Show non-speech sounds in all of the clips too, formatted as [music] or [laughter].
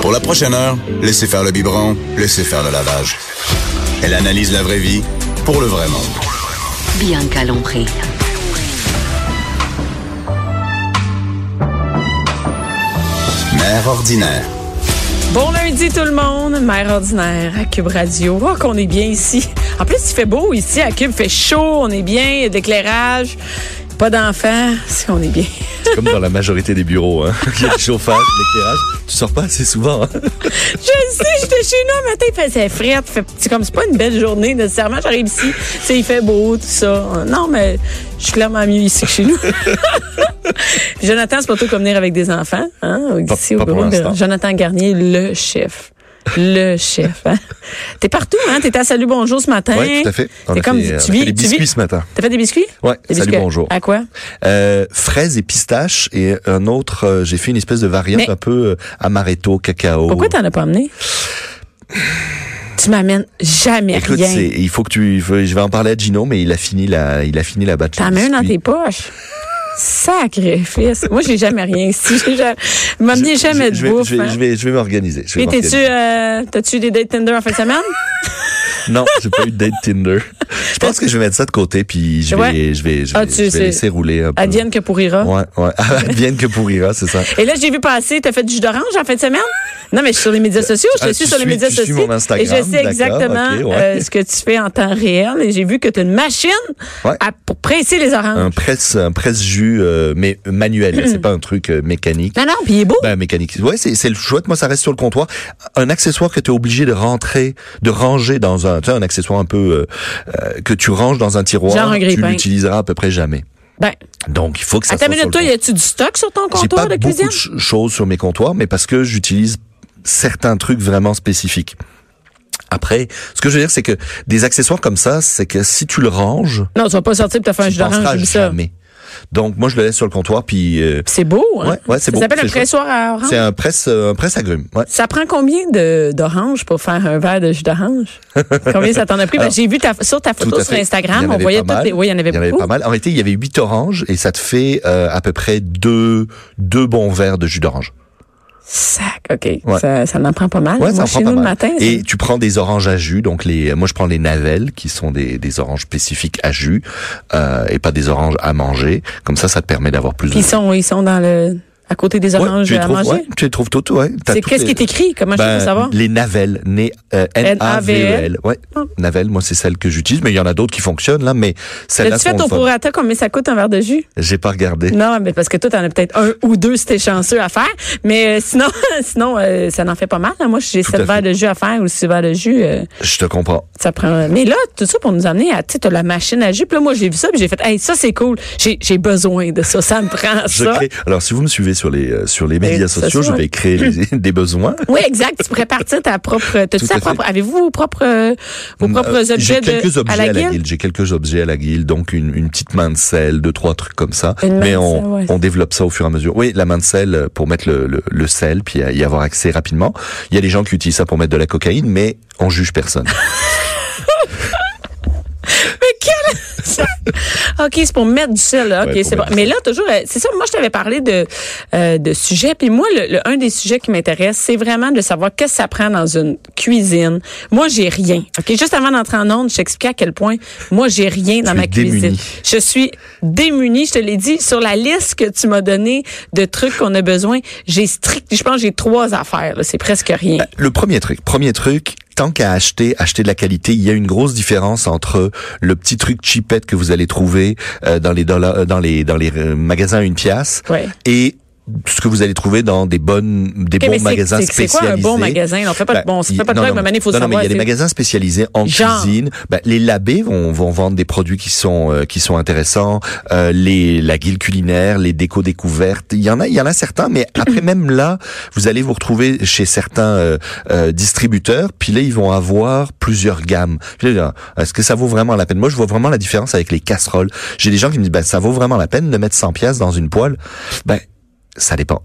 Pour la prochaine heure, laissez faire le biberon, laissez faire le lavage. Elle analyse la vraie vie pour le vrai monde. Bianca Lompré. Mère ordinaire. Bon lundi tout le monde, mère ordinaire à Cube Radio. Oh qu'on est bien ici. En plus, il fait beau ici à Cube, il fait chaud, on est bien, il y a de l'éclairage. Pas d'enfants, c'est qu'on est bien. C'est comme dans la majorité des bureaux. Hein. [laughs] Il y a le chauffage, l'éclairage. Tu sors pas assez souvent. Hein. Je sais, j'étais chez nous un matin, il faisait frais. Fait, c'est comme c'est pas une belle journée nécessairement. J'arrive ici, tu sais, il fait beau, tout ça. Non, mais je suis clairement mieux ici que chez nous. [laughs] Jonathan, c'est pas tout comme venir avec des enfants, hein, ici pas au pour bureau. de. Jonathan Garnier, le chef. Le chef. Hein? T'es partout, hein? T'étais à Salut Bonjour ce matin. Oui, tout à fait. On T'es a comme, fait, tu on a vis, fait des tu vis- biscuits ce matin. T'as fait des biscuits? Des salut, biscuits. bonjour. À quoi? Euh, fraises et pistaches et un autre, euh, j'ai fait une espèce de variante Mais- un peu euh, amaretto, cacao. Pourquoi t'en as pas amené? Tu m'amènes jamais Écoute, rien. il faut que tu, je vais en parler à Gino, mais il a fini la, il a fini la batterie. T'en mets un dans tes poches. Sacrifice. Moi, j'ai jamais rien ici. J'ai jamais, m'amener jamais de je vais, bouffe. je vais, hein. je vais, je vais m'organiser. Puis t'es-tu, euh, t'as-tu des dates Tinder en fin de semaine? [laughs] Non, j'ai pas eu de date Tinder. Je pense que je vais mettre ça de côté puis je vais, Ouais. je vais, je vais, Ah, je vais laisser rouler un peu. Advienne que pourrira. Ouais, ouais. [laughs] Advienne que pourrira, c'est ça. Et là, j'ai vu passer, t'as fait du jus d'orange en fin de semaine? Non, mais je suis sur les médias sociaux, je te Ah, suis sur les médias sociaux. mon Instagram, et je sais exactement ouais. euh, ce que tu fais en temps réel. Et j'ai vu que tu as une machine Ouais. à- pour presser les oranges. Un presse, un presse euh, mais manuel. c'est pas un truc euh, mécanique. Non, non, puis il est beau. Ben, mécanique. Ouais, c'est, c'est le chouette. Moi, ça reste sur le comptoir. Un accessoire que tu es obligé de rentrer, de ranger dans un, tu sais, un accessoire un peu, euh, euh, que tu ranges dans un tiroir. Genre un tu l'utiliseras à peu près jamais. Ben, Donc, il faut que ça une sur minute, toi, y a-tu du stock sur ton J'ai comptoir pas de beaucoup cuisine? de ch- choses sur mes comptoirs, mais parce que j'utilise certains trucs vraiment spécifiques. Après, ce que je veux dire, c'est que des accessoires comme ça, c'est que si tu le ranges, Non, tu vas pas sortir pour te faire un jus d'orange, j'ai jamais. Donc, moi, je le laisse sur le comptoir, puis euh, C'est beau, hein? Ouais, ouais, c'est ça beau, s'appelle un pressoir à orange? c'est un presse, euh, un presse agrumes. Ouais. Ça prend combien de d'orange pour faire un verre de jus d'orange? combien ça t'en a pris? [laughs] Ben, j'ai vu ta, sur ta photo sur. Instagram, on voyait pas toutes mal. les, oui, il y en avait Il y en avait pas mal. En réalité, il y avait huit oranges et ça te fait euh, à peu près deux, deux bons verres de jus d'orange. Sac, OK. Ouais. Ça, ça en prend pas mal. Ouais, Moi, ça en chez prend nous, pas le matin, Et tu prends des oranges à jus, donc les, moi je prends les navelles qui sont des, des oranges spécifiques à jus euh, et pas des oranges à manger. Comme ça, ça te permet d'avoir plus Puis de. ils sont, ils sont dans le, à côté des Ouais, oranges tu les à trouves, manger? ouais, tu les trouves toutes, ouais. C'est qu'est-ce les- qui est écrit? Comment je Ben, peux savoir? Les navelles, né, euh, N-A-V-E-L. Ouais. Ah. Navelles, moi c'est celle que j'utilise, mais il y en a d'autres qui fonctionnent là, mais celle-là L'as-tu fait fun. prorata combien ça coûte un verre de jus? J'ai pas regardé. Non, mais parce que toi, t'en as peut-être un ou deux si t'es chanceux à faire. Mais euh, sinon, [laughs] sinon euh, ça en fait pas mal. hein. Moi, j'ai sept verres de jus à faire ou six verres de jus. euh, Je te comprends. ça prend. Mais là, tout ça pour nous amener à, tu sais, la machine à jus. Puis là, moi, j'ai vu ça, puis j'ai fait, hey, ça c'est cool. J'ai, besoin de ça. Ça me prend [laughs] Je ça. Alors, si vous me suivez sur les euh, sur les médias sociaux, je vais créer des, [laughs] des besoins. Oui, exact. Tu pourrais partir ta propre. Tout fait. propre. Avez-vous vos propres, euh, vos propres Euh, objets J'ai de, quelques objets à la guilde? J'ai quelques objets à la guilde, donc une, une petite main de sel, deux trois trucs comme ça. Une Mais on, sel, ouais. on développe ça au fur et à mesure. Oui, la main de sel pour mettre le, le, le sel, puis y avoir accès rapidement. Il y a des gens qui utilisent ça pour mettre de la cocaïne, mais on juge personne. [laughs] Mais quel... [laughs] OK, c'est pour mettre du sel, là. OK, Ouais, c'est bon. Mais là, toujours, euh, c'est ça, moi, je t'avais parlé de, euh, de sujets. Puis moi, le, le- un des sujets qui m'intéresse, c'est vraiment de savoir qu'est-ce que ça prend dans une cuisine. Moi, j'ai rien. OK, juste avant d'entrer en onde, je t'expliquais à quel point moi, j'ai rien dans Tu ma cuisine. démunie. Je suis démunie, je te l'ai dit. Sur la liste que tu m'as donnée de trucs qu'on a besoin, j'ai strict, je pense j'ai trois affaires, là. C'est presque rien. Le premier truc, premier truc, tant qu'à acheter, acheter de la qualité, il y a une grosse différence entre le petit truc cheapette que vous allez trouver euh, dans les dollars, euh, dans les dans les euh, magasins à une pièce Ouais. et ce que vous allez trouver dans des bonnes, des bons magasins c'est- C'est spécialisés. quoi un bon magasin? On fait pas de Ben, bon, fait pas de blague, mais il faut non, non, mais savoir. il y a des magasins spécialisés en Genre. cuisine. Ben, les labés vont, vont vendre des produits qui sont euh, qui sont intéressants. Euh, les la guilde culinaire, les décos découvertes. Il y en a, il y en a certains, mais [clears throat] après même là, vous allez vous retrouver chez certains euh, euh, distributeurs. Puis là, ils vont avoir plusieurs gammes. Est-ce que ça vaut vraiment la peine? Moi, je vois vraiment la différence avec les casseroles. J'ai des gens qui me disent, ben ça vaut vraiment la peine de mettre 100 pièces dans une poêle. Ben ça dépend.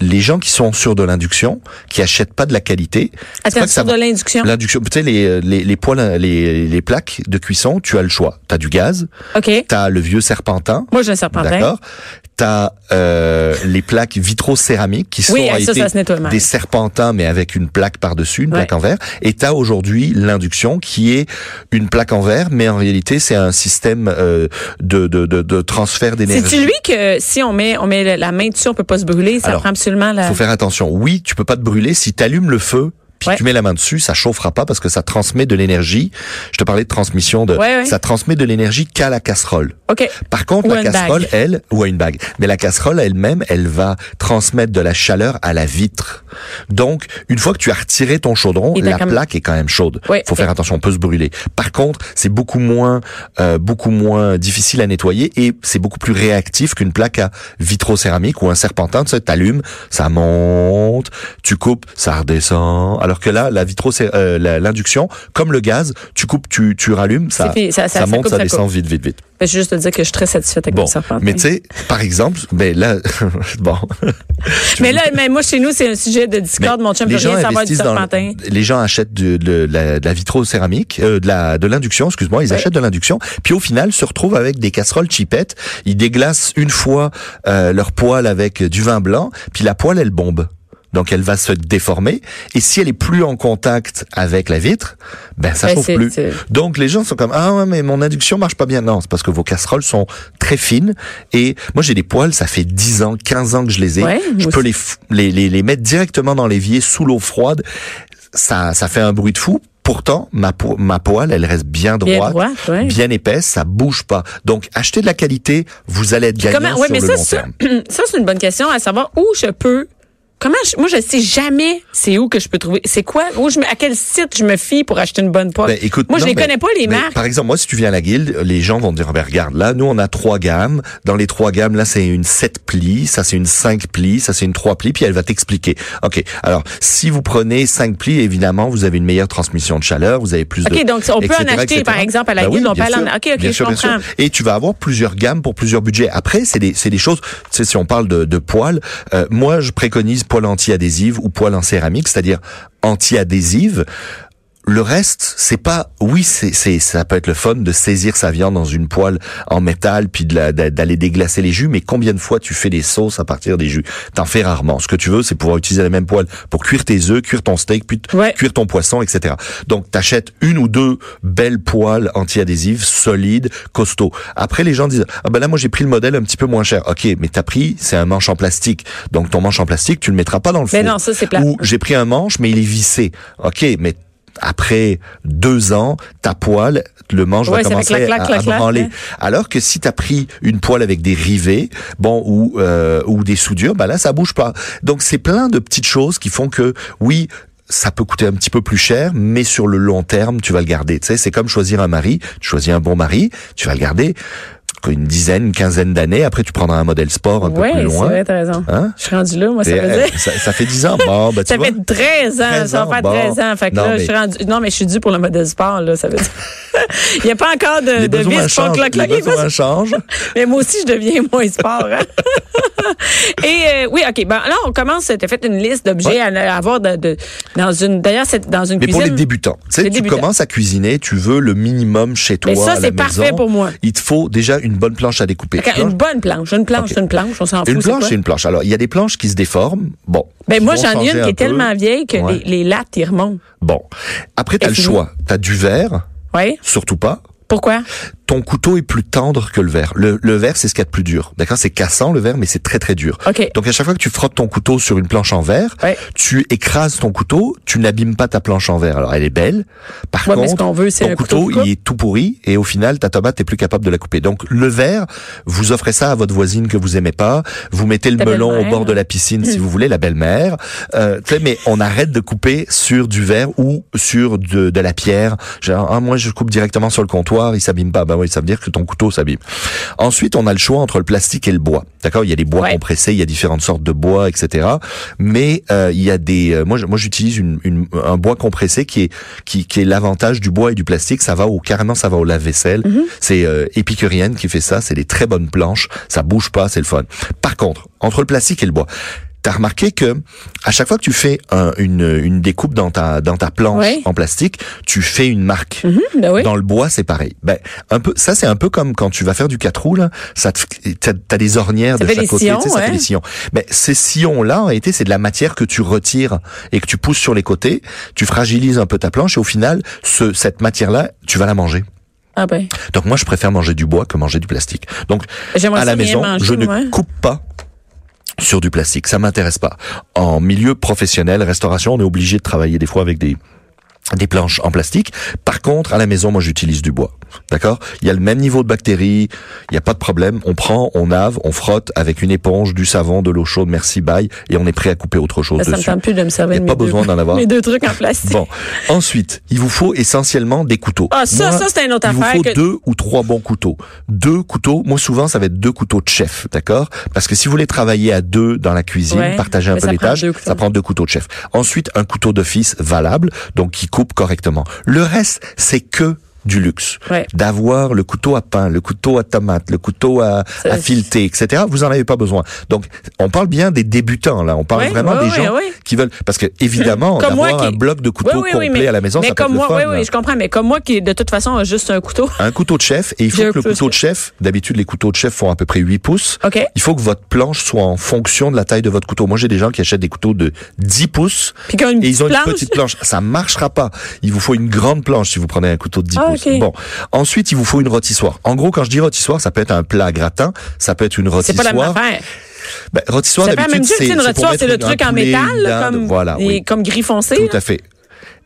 Les gens qui sont sur de l'induction, qui achètent pas de la qualité, Attends, sur de l'induction. L'induction, tu sais, les, les, les, les plaques de cuisson, tu as le choix. Tu as du gaz, OK. tu as le vieux serpentin, Moi, j'ai un serpentin. d'accord Tu as euh, les plaques vitrocéramiques qui sont Oui, ça, été ça se nettoie des serpentins, mais avec une plaque par-dessus, une Ouais. plaque en verre. Et tu as aujourd'hui l'induction qui est une plaque en verre, mais en réalité, c'est un système euh, de, de, de, de transfert d'énergie. C'est-tu lui que si on met, on met la main dessus, on peut pas se brûler? Ça Alors, prend absolument la... faut faire attention. Oui, tu peux pas te brûler si tu allumes le feu. Puis Ouais. tu mets la main dessus, ça chauffera pas parce que ça transmet de l'énergie. Je te parlais de transmission de, Ouais, ouais. ça transmet de l'énergie qu'à la casserole. OK. Par contre, Ou la casserole, bague. elle, ou à une bague. Mais la casserole elle-même, elle va transmettre de la chaleur à la vitre. Donc, une fois que tu as retiré ton chaudron, Et la plaque est quand même chaude. Faut faire attention, on peut se brûler. Par contre, c'est beaucoup moins, euh, beaucoup moins difficile à nettoyer et c'est beaucoup plus réactif qu'une plaque à vitrocéramique ou un serpentin. Tu sais, t'allumes, ça monte, tu coupes, ça redescend. Alors que là, la vitro, euh, l'induction, comme le gaz, tu coupes, tu, tu rallumes, ça, ça- ça- ça ça monte, coupe, ça ça descend coupe. vite, vite, vite. Ben, je veux juste te dire que je suis très satisfaite avec Bon, mon serpentin. mais tu sais, par exemple, ben là, [laughs] bon. [laughs] Mais là, mais moi, chez nous, c'est un sujet de discorde. mon chum veut les gens rien savoir du serpentin. le- les gens achètent de, de la, de la vitrocéramique, euh, de la de l'induction, excuse-moi, ils achètent de l'induction, puis au final se retrouvent avec des casseroles chipettes. Ils déglacent une fois euh, leur poêle avec du vin blanc, puis la poêle elle bombe. Donc elle va se déformer et si elle est plus en contact avec la vitre, ben ça Ben, chauffe plus. Donc les gens sont comme ah ouais mais mon induction marche pas bien. Non, c'est parce que vos casseroles sont très fines et moi j'ai des poêles, ça fait 10 ans, 15 ans que je les ai. Ouais, je peux les, les les les mettre directement dans l'évier sous l'eau froide. Ça ça fait un bruit de fou. Pourtant, ma, po- ma poêle, elle reste bien Bien droite, droite, ouais. bien épaisse, ça bouge pas. Donc, achetez de la qualité, vous allez être gagnant Comment, sur mais le ça, long ça, terme. [clears throat] ça, c'est une bonne question à savoir où je peux. Comment je, moi je sais jamais c'est où que je peux trouver c'est quoi où je me, à quel site je me fie pour acheter une bonne poêle. Ben, écoute, moi je non, les mais- connais pas les mais marques. Par exemple, moi, si tu viens à la guilde, les gens vont te dire, ben, regarde, là, nous, on a trois gammes. Dans les trois gammes, là, c'est une 7 plis, ça, c'est une 5 plis, ça, c'est une 3 plis, puis elle va t'expliquer. OK. Alors, si vous prenez 5 plis, évidemment, vous avez une meilleure transmission de chaleur, vous avez plus de... OK, donc on peut en acheter, etc. par exemple, à la Ben guilde, oui, on peut en-. OK, OK, Bien je sûr, bien sûr. Et tu vas avoir plusieurs gammes pour plusieurs budgets. Après, c'est des, c'est des choses, tu sais, si on parle de, de poêle, euh, moi, je préconise poêle anti-adhésive ou poêle en céramique, c'est-à-dire anti-adhésive. Le reste, c'est pas. Oui, c'est, c'est, ça peut être le fun de saisir sa viande dans une poêle en métal puis de la- d'aller déglacer les jus. Mais combien de fois tu fais des sauces à partir des jus? T'en fais rarement. Ce que tu veux, c'est pouvoir utiliser la même poêle pour cuire tes œufs, cuire ton steak, puis Ouais. cuire ton poisson, etc. Donc, t'achètes une ou deux belles poêles anti-adhésives, solides, costauds. Après, les gens disent ah ben là, moi j'ai pris le modèle un petit peu moins cher. Ok, mais t'as pris, c'est un manche en plastique. Donc ton manche en plastique, tu le mettras pas dans le Mais four. non, ça, c'est plat. Ou j'ai pris un manche, mais il est vissé. Ok, mais après deux ans, ta poêle, le manche Ouais, va commencer clac, clac, à, clac, à branler. ouais. Alors que si tu as pris une poêle avec des rivets, bon ou euh, ou des soudures, bah là ça bouge pas. Donc c'est plein de petites choses qui font que oui, ça peut coûter un petit peu plus cher, mais sur le long terme, tu vas le garder. Tu sais, c'est comme choisir un mari. Tu choisis un bon mari, tu vas le garder une dizaine, une quinzaine d'années. Après, tu prendras un modèle sport un ouais, peu plus c'est loin. vrai, t'as raison. Hein? Je suis rendu là, moi, ça Et, veut euh, dire. ça, ça fait 10 ans. Bon, ben, [laughs] tu Ça vois. fait 13 ans, 13 ça ans, va faire bon. 13 ans. Fait que Non, là, mais- je suis rendu, non, mais je suis dû pour le modèle sport, là, ça veut dire. [laughs] Il n'y a pas encore de, les de vis pour cloc, Les cloc, besoins changent. [laughs] Mais moi aussi, je deviens moins sport. hein. Et euh, oui, OK. Ben, là, on commence. Tu as fait une liste d'objets à, à avoir de, de- dans une. D'ailleurs, c'est dans une Mais pour cuisine. les débutants, tu sais, tu débutants. commences à cuisiner, tu veux le minimum chez toi Mais ça, c'est parfait pour moi. Il te faut déjà une bonne planche à découper. Une bonne planche. Une planche, une planche. On s'en fout. Une planche, c'est une planche. Alors, il y a des planches qui se déforment. Bon. Ben, moi, j'en ai une qui est tellement vieille que Ouais. les, les lattes, ils remontent. Bon. Après, tu as Et le choix. Tu as du verre, Oui. surtout pas. Pourquoi? Ton couteau est plus tendre que le verre. Le, le verre, c'est ce qu'il y a de plus dur. D'accord? C'est cassant le verre, mais c'est très très dur. OK. Donc à chaque fois que tu frottes ton couteau sur une planche en verre, Ouais. tu écrases ton couteau, tu n'abîmes pas ta planche en verre. Alors elle est belle. Par Ouais, ce contre, qu'on veut, ton couteau couteau, il est tout pourri et au final, ta tomate, t'es plus capable de la couper. Donc le verre, vous offrez ça à votre voisine que vous aimez pas. Vous mettez le Ta melon au bord de la piscine si vous [laughs] voulez, la belle-mère. Euh, mais on arrête de couper sur du verre ou sur de, de la pierre. Genre, ah, moi je coupe directement sur le comptoir, il s'abîme pas. Ben oui, ça veut dire que ton couteau s'abîme. Ensuite, on a le choix entre le plastique et le bois. D'accord? Il y a des bois Ouais. compressés, il y a différentes sortes de bois, etc. Mais euh, il y a des. euh, moi, moi, j'utilise une, une- un bois compressé qui est qui, qui est l'avantage du bois et du plastique. Ça va au carrément, ça va au lave-vaisselle. C'est euh, Épicurienne qui fait ça. C'est des très bonnes planches. Ça bouge pas, c'est le fun. Par contre, entre le plastique et le bois. T'as remarqué que à chaque fois que tu fais un- une, une découpe dans ta dans ta planche Ouais. en plastique, tu fais une marque. Ben oui. Dans le bois, c'est pareil. Ben, un peu, ça, c'est un peu comme quand tu vas faire du quatre roues, là. Ça t'as, t'as des ornières Ça de chaque côté, sillons, tu sais, ça fait ouais. des sillons. Mais ces sillons-là, en réalité, c'est de la matière que tu retires et que tu pousses sur les côtés. Tu fragilises un peu ta planche et au final, ce, cette matière-là, tu vas la manger. Ah ben. Donc moi, je préfère manger du bois que manger du plastique. Donc, à la maison, manger, je ne coupe pas sur du plastique. Ça m'intéresse pas. En milieu professionnel, restauration, on est obligé de travailler des fois avec des des planches en plastique. Par contre, à la maison, moi, j'utilise du bois. D'accord? Il y a le même niveau de bactéries, il n'y a pas de problème. On prend, on lave, on frotte avec une éponge, du savon, de l'eau chaude, merci, bye, et on est prêt à couper autre chose ça me dessus. tente plus de me servir Y a pas deux- besoin d'en avoir. [laughs] Mes deux trucs en plastique. Bon, ensuite, il vous faut essentiellement des couteaux. Ah, ça, ça, c'est une autre il vous affaire faut que- deux ou trois bons couteaux. Deux couteaux, moi souvent ça va être deux couteaux de chef, d'accord? Parce que si vous voulez travailler à deux dans la cuisine, Ouais, partager un peu ça les tâches, ça prend deux couteaux de chef. Ensuite, un couteau d'office valable, donc qui coupe correctement. Le reste, c'est que du luxe. Ouais. D'avoir le couteau à pain, le couteau à tomate, le couteau à, à fileter, etc. Vous en avez pas besoin. Donc, on parle bien des débutants, là. On parle Ouais, vraiment ouais, des gens qui veulent, parce que évidemment, d'avoir un qui- bloc de couteau Oui, oui, oui, complet mais- à la maison, mais ça peut comme être moi, le fun. oui, oui, je comprends. Mais comme moi qui, de toute façon, a juste un couteau. Un couteau de chef, et il faut que un le couteau de chef, d'habitude les couteaux de chef font à peu près 8 pouces. OK. Il faut que votre planche soit en fonction de la taille de votre couteau. Moi, j'ai des gens qui achètent des couteaux de 10 pouces. Puis et ils ont une petite planche. Ça marchera pas. Il vous faut une grande planche si vous prenez un couteau de 10 Ah, pouces. ok. Bon. Ensuite, il vous faut une rôtissoire. En gros, quand je dis rôtissoire, ça peut être un plat gratin, ça peut être une C'est rôtissoire. pas la même affaire. Ben, rôtissoire, C'est pas la même d'habitude, chose. c'est Une c'est rôtissoire, c'est le truc en métal, là, comme, Voilà, et oui. comme gris foncé. Tout à fait.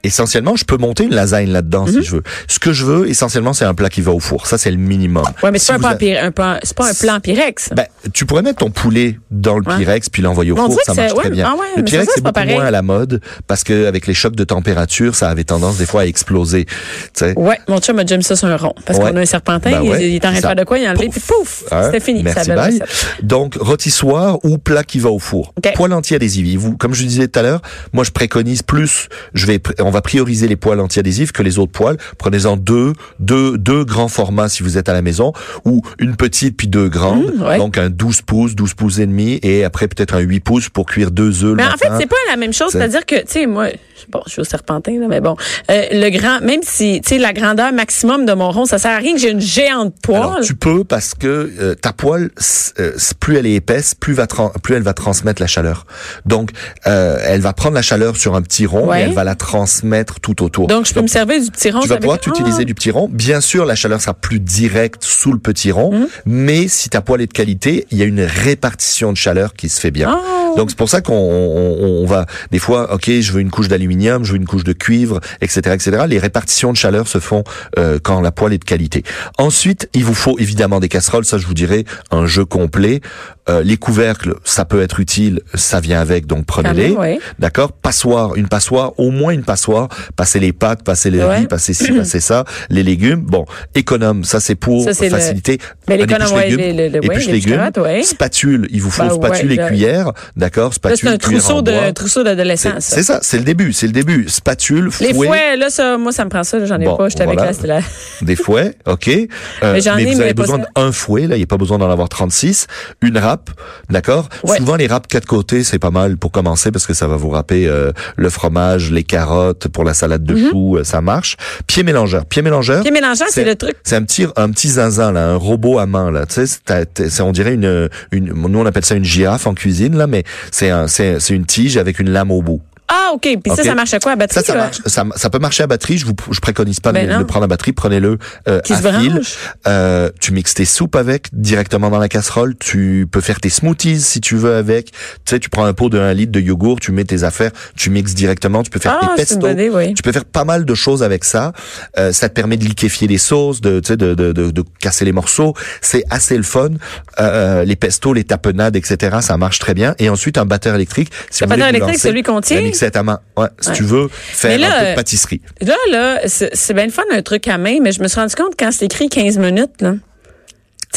Essentiellement, je peux monter une lasagne là-dedans Mhm. si je veux. Ce que je veux, essentiellement, c'est un plat qui va au four. Ça, c'est le minimum. Ouais, mais Si c'est vous pas, un a- un plan- pas un plan Pyrex. Ben, tu pourrais mettre ton poulet dans le Ouais. Pyrex puis l'envoyer au on four, ça marche très ouais, bien. ah ouais, le Pyrex c'est beaucoup pareil. moins à la mode parce que avec les chocs de température, ça avait tendance des fois à exploser. Tu sais. Ouais, mon chum a déjà mis ça sur un rond. Parce Ouais. qu'on a un serpentin, Ben ouais, il, il est en train de faire quoi, il a enlevé, Pouf. puis pouf, Hein? c'était fini. Merci, bye. Donc, rôtissoire ou plat qui va au four. Poêle entier. Vous, comme je disais tout à l'heure, moi, je préconise plus, je vais, va prioriser les poêles anti-adhésifs que les autres poêles. Prenez-en deux, deux, deux grands formats si vous êtes à la maison ou une petite puis deux grandes. Mmh, ouais. Donc, un 12 pouces, 12 pouces et demi et après peut-être un 8 pouces pour cuire deux œufs le Mais en fait, matin. c'est pas la même chose. C'est- C'est-à-dire que, tu sais, moi, bon, je suis au serpentin, là, mais bon, euh, le grand, même si, tu sais, la grandeur maximum de mon rond, ça sert à rien que j'ai une géante poêle. Alors, tu peux parce que euh, ta poêle, euh, plus elle est épaisse, plus, va plus elle va transmettre la chaleur. Donc, euh, elle va prendre la chaleur sur un petit rond Ouais. et elle va la transmettre tout autour. Donc, je peux me servir du petit rond. tu vas avec- pouvoir Ah! utiliser du petit rond. Bien sûr, la chaleur sera plus directe sous le petit rond, Hum. mais si ta poêle est de qualité, il y a une répartition de chaleur qui se fait bien. Ah! Donc c'est pour ça qu'on on, on va des fois, ok, je veux une couche d'aluminium, je veux une couche de cuivre, etc., etc. Les répartitions de chaleur se font euh, quand la poêle est de qualité. Ensuite, il vous faut évidemment des casseroles. Ça, je vous dirais un jeu complet. Euh, les couvercles, ça peut être utile, ça vient avec, donc prenez-les. Ah ouais. D'accord? Passoire, une passoire, au moins une passoire. Passer les pâtes, passer les Ouais. riz, passer ci, passer ça. Les légumes, bon, économe, ça c'est pour Ça, c'est le- faciliter. Mais l'économe, ouais, légumes, le- le- le- ouais, épluche l'épluche légumes, spatule, il vous faut Ben spatule et cuillère, d'accord? Là, Spatule, c'est un trousseau de, trousseau ça. c'est ça, c'est le début, c'est le début. Spatule, Les fouet, fouets, là, ça, moi, ça me prend ça, là, j'en ai Bon, pas, j'étais voilà. avec c'était la- [laughs] des fouets, ok. Euh, Mais j'en ai, vous mais avez besoin d'un fouet, là, il n'y a pas besoin d'en avoir 36. Une râpe, d'accord? Ouais. Souvent, les râpes quatre côtés, c'est pas mal pour commencer parce que ça va vous râper euh, le fromage, les carottes pour la salade de choux, euh, ça marche. Pied mélangeur, pied mélangeur. Pied mélangeant, c'est le truc. C'est un petit, un petit zinzin, là, un robot à main, là. Tu sais, on dirait une, une, nous on appelle ça une girafe en cuisine, là, mais c'est un, une tige avec une lame au bout. Ah, OK. Puis ça, ça marche à quoi? À batterie? Ça, ça marche. Ça, ça peut marcher à batterie. Je vous, je préconise pas Ben de non. le prendre à batterie. Prenez-le euh, à fil. Euh, tu mixes tes soupes avec directement dans la casserole. Tu peux faire tes smoothies si tu veux avec. Tu sais, tu prends un pot de 1 litre de yogourt, tu mets tes affaires, tu mixes directement. Tu peux faire Ah, tes c'est pestos. bonne idée, oui. Tu peux faire pas mal de choses avec ça. Euh, ça te permet de liquéfier les sauces, de, tu sais, de, de, de, de casser les morceaux. C'est assez le fun. Euh, les pestos, les tapenades, etc. Ça marche très bien. Et ensuite, un batteur électrique. Si Le batteur électrique, lancer, celui qu'on tire? À main. Ouais, si Ouais. tu veux faire là, un peu de pâtisserie. Là, là, c'est bien le fun, un truc à main, mais je me suis rendu compte quand c'est écrit 15 minutes, là.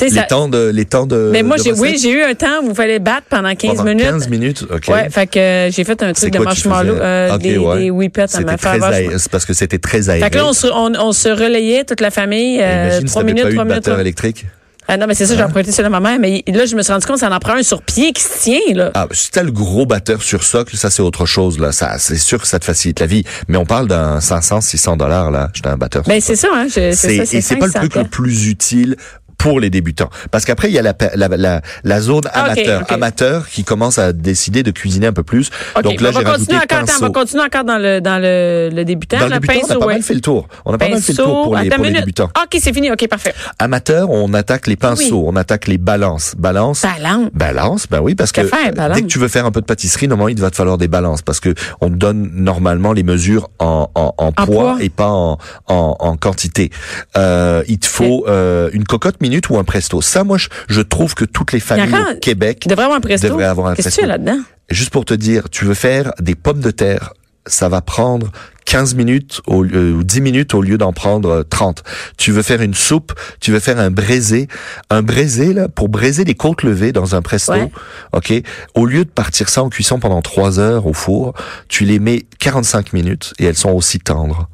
Les ça. temps de, les temps de. Mais moi, j'ai, oui, j'ai eu un temps où il fallait battre pendant 15 Pendant minutes. 15 minutes, ok. Ouais, fait que euh, j'ai fait un truc de marshmallow, euh, Ok, des, ouais. des whippets à ma c'est parce que c'était très aéré. Fait que là, on se, on, on se relayait, toute la famille, euh, Imagine si 3 t'avais minutes, pas eu 3 de minutes. batteur électrique. Ah non, mais c'est ça, j'ai emprunté celui de ma mère, mais là, je me suis rendu compte, ça en prend un sur pied qui se tient, là. Ah, si t'as le gros batteur sur socle, ça c'est autre chose là. Ça, c'est sûr que ça te facilite la vie. Mais on parle d'un 500, 600 dollars là. J'étais un batteur. Ben, c'est ça, hein, c'est C'est- ça, c'est et c'est pas le 500 truc le plus utile pour les débutants. Parce qu'après, il y a la, la, la, la zone Ah, amateur, amateur qui commence à décider de cuisiner un peu plus. OK, Donc là, j'ai rajouté encore, attends, on va continuer encore dans le, dans le, le débutant, Dans le on a pas ouais. mal fait le tour. On a pas mal fait le tour pour les, pour les débutants. Ah, OK, c'est fini, OK, parfait. Amateur, on attaque les pinceaux, Oui. on attaque les balances. Balance. Balance. Balance, ben oui, parce que faire, dès que tu veux faire un peu de pâtisserie, normalement, il va te falloir des balances parce que on te donne normalement les mesures en, en, en poids, poids. et pas en, en, en quantité. Euh, il te faut euh, une cocotte minute ou un presto. Ça, moi, je, je trouve que toutes les familles au Québec Il devrait avoir un presto. devraient avoir un Qu'est-ce que presto. tu as là-dedans? Juste pour te dire, tu veux faire des pommes de terre, ça va prendre 15 minutes au lieu, ou 10 minutes au lieu d'en prendre euh, 30. Tu veux faire une soupe, tu veux faire un braisé. Un braisé, là, pour braiser des côtes levées dans un presto, Ouais. ok, au lieu de partir ça en cuisson pendant 3 heures au four, tu les mets 45 minutes et elles sont aussi tendres.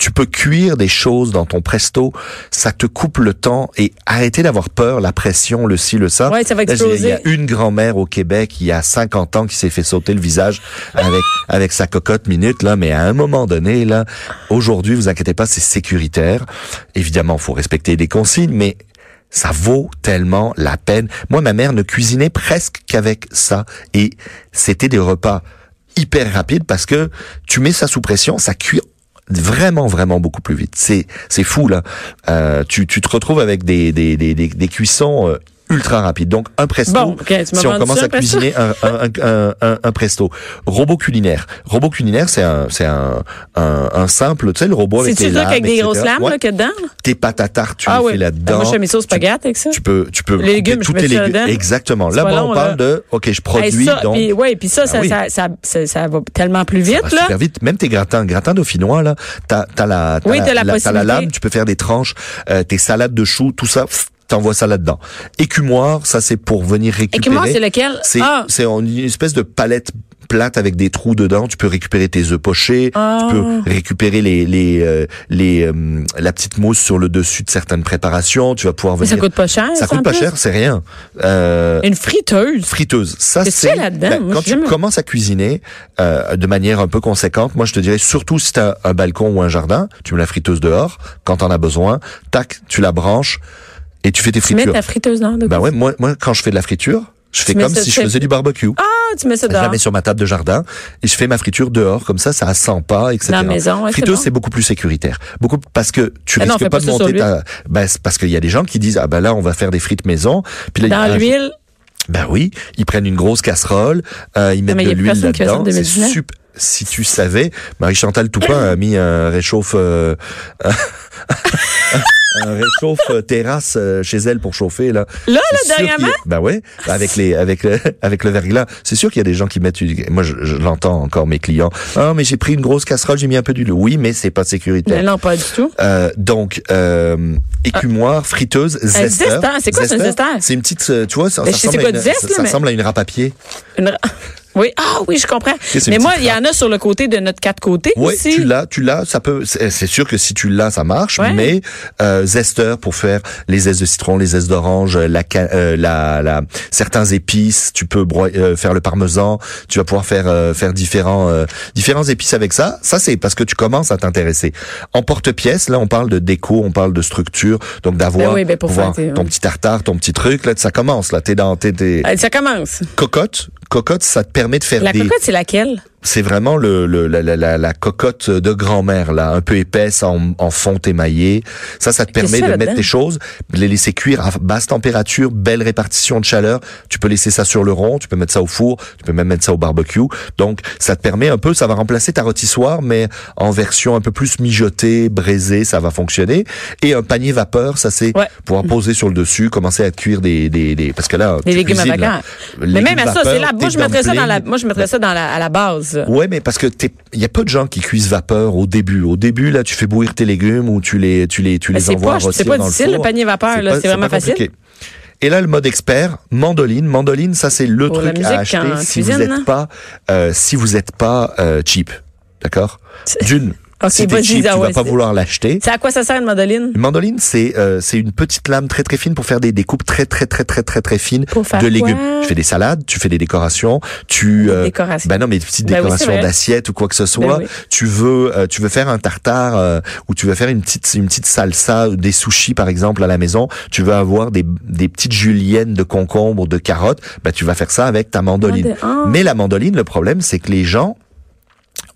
Tu peux cuire des choses dans ton presto, ça te coupe le temps et arrêtez d'avoir peur, la pression, le ci, le ça. Ouais, ça va dirais, Il y a exploser. une grand-mère au Québec, il y a 50 ans, qui s'est fait sauter le visage avec avec sa cocotte minute là, mais à un moment donné là, aujourd'hui, vous inquiétez pas, c'est sécuritaire. Évidemment, faut respecter les consignes, mais ça vaut tellement la peine. Moi, ma mère ne cuisinait presque qu'avec ça et c'était des repas hyper rapides parce que tu mets ça sous pression, ça cuit vraiment vraiment beaucoup plus vite. C'est c'est fou là. Euh, tu tu te retrouves avec des des des des, des cuissons euh, ultra rapides. Donc un presto. Bon, ok, tu m'as si on commence ça, à cuisiner un, un, un, un, presto, robot culinaire. Robot culinaire, c'est un c'est un, un simple, tu sais le robot avec les truc lames, avec des etc. grosses lames, Ouais. là, a dedans? Tes pâtes à tarte, tu Ah les oui. fais là-dedans. Moi, je fais mes sauces spaghetti avec ça. tu peux, tu peux Les légumes, je mets tes ça légumes. Exactement. Là, bas long, on parle de, ok, je produis donc. puis, ouais, puis ça, ça, Ah ça, ça, ça, ça va tellement plus vite, là. super vite. Même tes gratins, gratins dauphinois, là, t'as, t'as la, t'as la, lame, tu peux faire des tranches, euh, tes salades de choux, tout ça, t'envoies ça là-dedans. Écumoire, ça c'est pour venir récupérer. Écumoire, c'est lequel? C'est, Ah. c'est une espèce de palette plate avec des trous dedans. Tu peux récupérer tes œufs pochés. Ah. Tu peux récupérer les les euh, les euh, la petite mousse sur le dessus de certaines préparations. Tu vas pouvoir Mais venir. ça coûte pas cher. Ça coûte pas plus? cher, c'est rien. Euh, Une friteuse. friteuse. Ça, c'est ben, quand tu jamais- commences à cuisiner euh, de manière un peu conséquente. Moi, je te dirais surtout si tu as un balcon ou un jardin, tu mets la friteuse dehors quand t'en as besoin. Tac, tu la branches et tu fais tes Tu mets fritures. ta friteuse dans Ben quoi? ouais, moi, moi, quand je fais de la friture, je fais comme ça- si je faisais du barbecue. Ah, tu mets ça Je la dehors. mets sur ma table de jardin et je fais ma friture dehors, comme ça, ça sent pas, etc. La maison, ouais, c'est Friteuse, bon. c'est beaucoup plus sécuritaire. Beaucoup, parce que tu Ah risques pas pas de monter ta, ben, parce qu'il y a des gens qui disent, ah ben là, on va faire des frites maison. Puis là, Dans l'huile? ben oui, ils prennent une grosse casserole, euh, ils mettent mais de l'huile là-dedans. C'est 2019. super. Si tu savais, Marie-Chantal Toupin a [laughs] mis un réchauffe, euh, [laughs] [laughs] un réchauffe euh, terrasse euh, chez elle pour chauffer là. Là, là, y a- dernièrement? Ben ouais, avec les avec le, [laughs] avec le verglas. C'est sûr qu'il y a des gens qui mettent. une- Moi, je, je l'entends encore mes clients. Ah, mais j'ai pris une grosse casserole, j'ai mis un peu d'huile. Oui, mais c'est pas sécuritaire. Mais non, pas du tout. Euh, donc, euh, écumoire, friteuse, zester. zester, c'est quoi, un zester? C'est une petite, euh, tu vois, ça, Ben, ça ressemble, quoi à une, zeste, ça, là, ça mais- ressemble à une râpe à pied. Une- [laughs] Oui, ah oui, je comprends. Mais moi, il y en a sur le côté de notre quatre côtés Oui, aussi. tu l'as, tu l'as. Ça peut, c'est sûr que si tu l'as, ça marche. Ouais. Mais euh, zester pour faire les zestes de citron, les zestes d'orange, la, ca- euh, la, la, certains épices. Tu peux broi- euh, faire le parmesan. Tu vas pouvoir faire euh, faire différents euh, différents épices avec ça. Ça c'est parce que tu commences à t'intéresser. En porte-pièce, là, on parle de déco, on parle de structure, donc d'avoir Ben oui, ben ton petit tartare, ton petit truc. Là, ça commence. Là, t'es dans, t'es, Allez, ça commence. cocotte. Cocotte, ça te permet de faire La des cocotte, c'est laquelle? C'est vraiment le, le- la, la- la- la cocotte de grand-mère là, un peu épaisse en, en fonte émaillée. Ça, ça te permet de mettre tes choses, de les laisser cuire à basse température, belle répartition de chaleur. Tu peux laisser ça sur le rond, tu peux mettre ça au four, tu peux même mettre ça au barbecue. Donc, ça te permet un peu, ça va remplacer ta rôtissoire, mais en version un peu plus mijotée, braisée, ça va fonctionner. Et un panier vapeur, ça c'est Ouais. pouvoir poser sur le dessus, commencer à cuire des, des, des parce que là, Les tu légumes à cuisines, là. vacances. Mais Légumes même à ça, c'est là. Moi, je mettrais ça dans la, moi, je mettrais ça dans la, à la base. Ouais, mais parce que t'es, il y a peu de gens qui cuisent vapeur au début. Au début, là, tu fais bouillir tes légumes ou tu les, tu les, tu les envoies pas- c'est pas dans difficile, le le four. panier vapeur, là, c'est vraiment pas facile. compliqué. Et là, le mode expert, mandoline. Mandoline, ça c'est le Pour la truc à acheter en si cuisine, vous hein? n'êtes pas, euh, si vous êtes pas euh, cheap, d'accord? D'une, Ok, si t'es vas-y, cheap, ah tu vas pas vouloir l'acheter. C'est à quoi ça sert une mandoline? Une mandoline, c'est euh, c'est une petite lame très très fine pour faire des découpes très très très très très très fines Pour faire de légumes. quoi? Tu fais des salades, tu fais des décorations, tu Des euh, décorations. ben non mais des petites Ben c'est décorations d'assiettes ou quoi que ce soit. Ben oui. Tu veux euh, tu veux faire un tartare euh, ou tu veux faire une petite une petite salsa, ou des sushis par exemple à la maison. Tu veux avoir des des petites juliennes de concombres, de carottes. Ben tu vas faire ça avec ta mandoline. Ah. Mais la mandoline, le problème c'est que les gens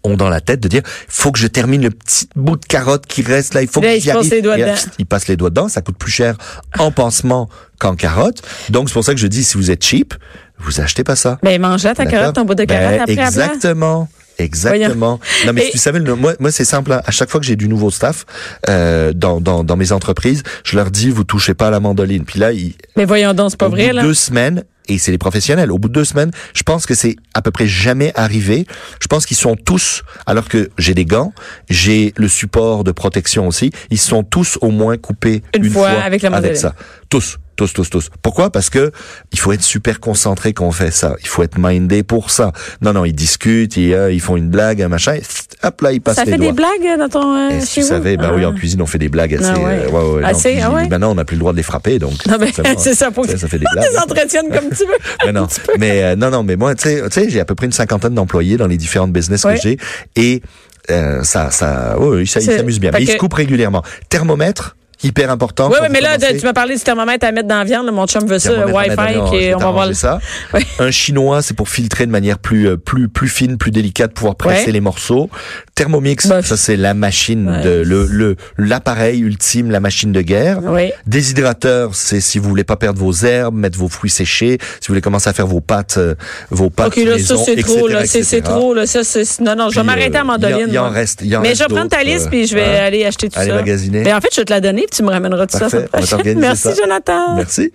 ont dans la tête de dire faut que je termine le petit bout de carotte qui reste là il faut Là, que j'y arrive les doigts dedans. pff, il passe les doigts dedans ça coûte plus cher en pansement qu'en carotte donc c'est pour ça que je dis si vous êtes cheap vous achetez pas ça Ben, mange ta carotte, ton bout de carotte Ben, après exactement Exactement. Non mais Et- tu savais, moi, moi c'est simple. hein. À chaque fois que j'ai du nouveau staff euh, dans, dans, dans mes entreprises, je leur dis vous touchez pas à la mandoline. Puis là, ils, Mais voyons donc, c'est pas vrai, là. deux semaines, et c'est les professionnels, au bout de deux semaines, je pense que c'est à peu près jamais arrivé. Je pense qu'ils sont tous, alors que j'ai des gants, j'ai le support de protection aussi, ils sont tous au moins coupés Une une, fois avec la mandoline. ça. Tous. Tous, tous, tous. Pourquoi? Parce que il faut être super concentré quand on fait ça. Il faut être mindé pour ça. Non, non, ils discutent, ils, euh, ils font une blague, un machin, et hop là, ils passent Ça les fait doigts. des blagues dans ton, euh, chez vous? savais, ben Ah. oui, en cuisine, on fait des blagues assez. Ah ouais. euh, ouais, ouais, non, Assez, ah ouais? Maintenant, on n'a plus le droit de les frapper, donc. Non, mais c'est ça, pour ça, ça fait des blagues. les entretiennes comme tu veux. [laughs] Mais non, mais euh, non, non, mais moi, tu sais, tu sais, j'ai à peu près une cinquantaine d'employés dans les différentes business que j'ai, et euh, ça, ça, oui, ça, ils s'amusent bien. fait Mais ils se coupent régulièrement. Thermomètre, hyper important. Oui, oui, mais là, tu m'as parlé du thermomètre à mettre dans la viande. là. Mon chum veut ça, le Wi-Fi, vais on va voir. ça. Oui. Un chinois, c'est pour filtrer de manière plus euh, plus plus fine, plus délicate, pouvoir presser les morceaux. Thermomix, ça c'est la machine ouais. de le le l'appareil ultime, la machine de guerre. Oui. Déshydrateur, c'est si vous voulez pas perdre vos herbes, mettre vos fruits séchés, si vous voulez commencer à faire vos pâtes, euh, vos pâtes OK, là, ça, maison, c'est etc., trop, là. C'est c'est trop, là. Ça, c'est, non, non, je vais m'arrêter euh, à mandoline. il y en moi. reste- il y en Mais reste je vais prendre ta liste, euh, puis je vais hein. aller acheter tout Aller ça. magasiner. Mais en fait, je vais te la donner, tu me ramèneras tout ça. On Merci. Jonathan. Merci.